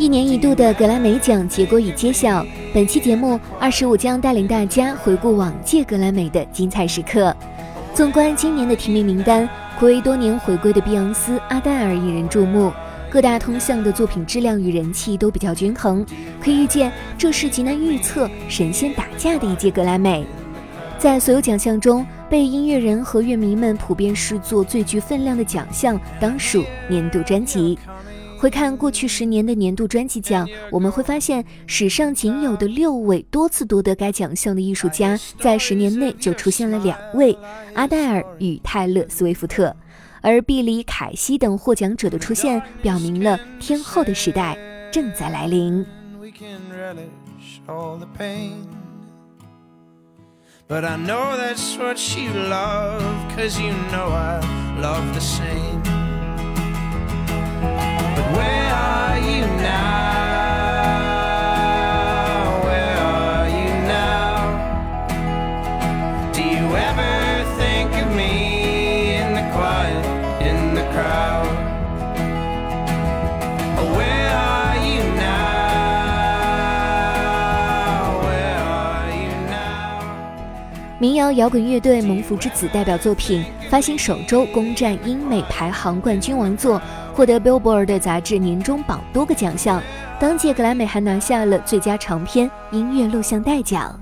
一年一度的格莱美奖结果已揭晓，本期节目二十五将带领大家回顾往届格莱美的精彩时刻。纵观今年的提名名单，暌违多年回归的碧昂斯、阿黛尔引人注目，各大通项的作品质量与人气都比较均衡，可以预见这是极难预测、神仙打架的一届格莱美。在所有奖项中，被音乐人和乐迷们普遍视作最具分量的奖项，当属年度专辑。回看过去十年的年度专辑奖，我们会发现，史上仅有的六位多次夺得该奖项的艺术家，在十年内就出现了两位：阿黛尔与泰勒·斯威夫特。而毕里·凯西等获奖者的出现，表明了天后的时代正在来临。But I know that's what you love, cause you know I love the same. 民谣摇滚乐队蒙福之子代表作品发行首周攻占英美排行冠军王座，获得 Billboard 杂志年终榜多个奖项。当届格莱美还拿下了最佳长篇音乐录像带奖。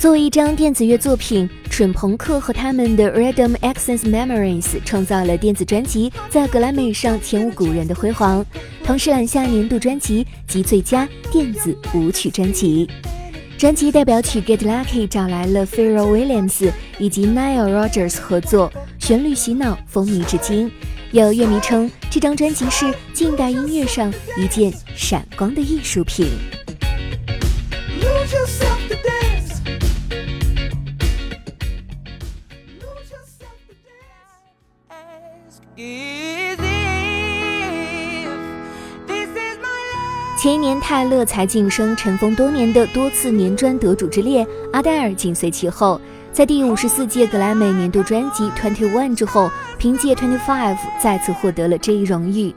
作为一张电子乐作品，蠢朋克和他们的 Random Access Memories 创造了电子专辑在格莱美上前无古人的辉煌，同时揽下年度专辑及最佳电子舞曲专辑。专辑代表曲《Get Lucky》找来了 Pharrell Williams 以及 Nile Rodgers 合作，旋律洗脑，风靡至今。有乐迷称，这张专辑是近代音乐上一件闪光的艺术品。前一年，泰勒才晋升尘封多年的多次年专得主之列，阿黛尔紧随其后，在第五十四届格莱美年度专辑《Twenty One》之后，凭借《Twenty Five》再次获得了这一荣誉。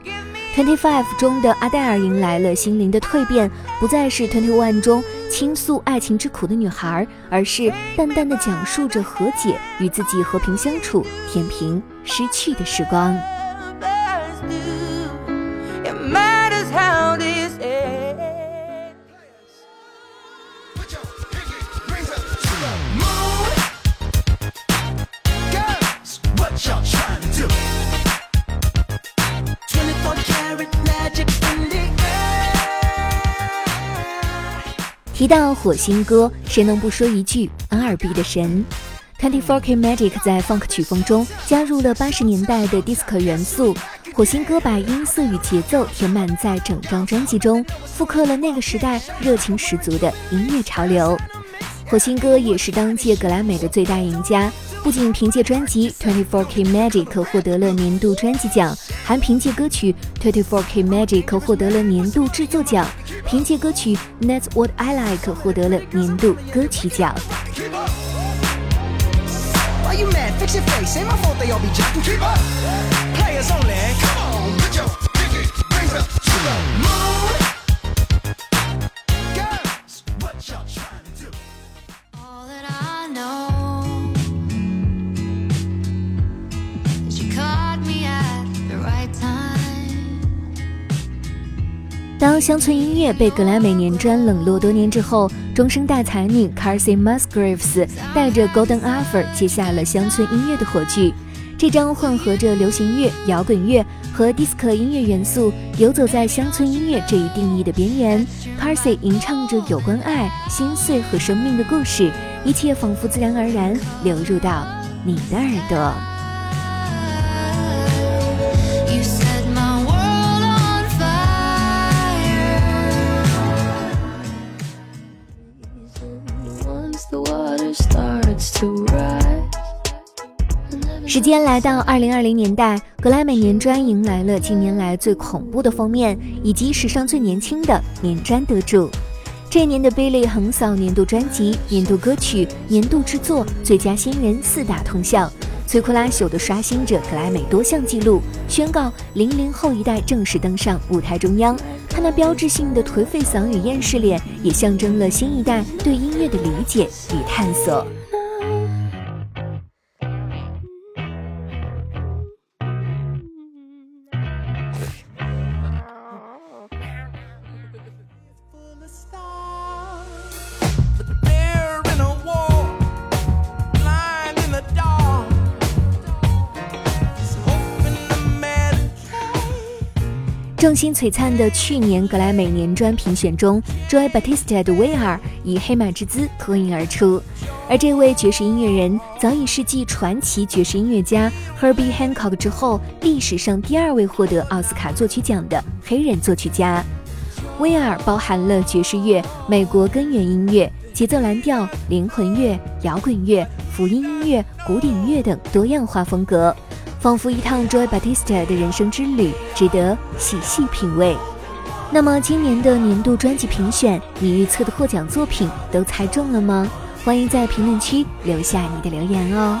《Twenty Five》中的阿黛尔迎来了心灵的蜕变，不再是《Twenty One》中倾诉爱情之苦的女孩，而是淡淡的讲述着和解与自己和平相处、填平失去的时光。提到火星哥，谁能不说一句 R&B 的神？Twenty Four K Magic 在 Funk 曲风中加入了八十年代的 Disco 元素，火星哥把音色与节奏填满在整张专辑中，复刻了那个时代热情十足的音乐潮流。火星哥也是当届格莱美的最大赢家。不仅凭借专辑 twenty four k magic 获得了年度专辑奖还凭借歌曲 twenty four k magic 获得了年度制作奖凭借歌曲 that's what i like 获得了年度歌曲奖 Players only. all be on, put players only rings up to the moon. 乡村音乐被格莱美年专冷落多年之后，中生代才女 c a r s y Musgraves 带着 Golden Hour 接下了乡村音乐的火炬。这张混合着流行乐、摇滚乐和 disco 音乐元素，游走在乡村音乐这一定义的边缘。c a r s y 吟唱着有关爱、心碎和生命的故事，一切仿佛自然而然流入到你的耳朵。时间来到二零二零年代，格莱美年专迎来了近年来最恐怖的封面，以及史上最年轻的年专得主。这一年的 Billy 横扫年度专辑、年度歌曲、年度制作、最佳新人四大铜像，摧枯拉朽地刷新着格莱美多项纪录，宣告零零后一代正式登上舞台中央。他那标志性的颓废嗓与厌世脸，也象征了新一代对音乐的理解与探索。众星璀璨的去年格莱美年专评选中，Joy Batista 的威尔以黑马之姿脱颖而出。而这位爵士音乐人早已是继传奇爵士音乐家 Herbie Hancock 之后，历史上第二位获得奥斯卡作曲奖的黑人作曲家。威尔包含了爵士乐、美国根源音乐、节奏蓝调、灵魂乐、摇滚乐、福音音乐、古典乐等多样化风格。仿佛一趟 Joy Batista 的人生之旅，值得细细品味。那么，今年的年度专辑评选，你预测的获奖作品都猜中了吗？欢迎在评论区留下你的留言哦。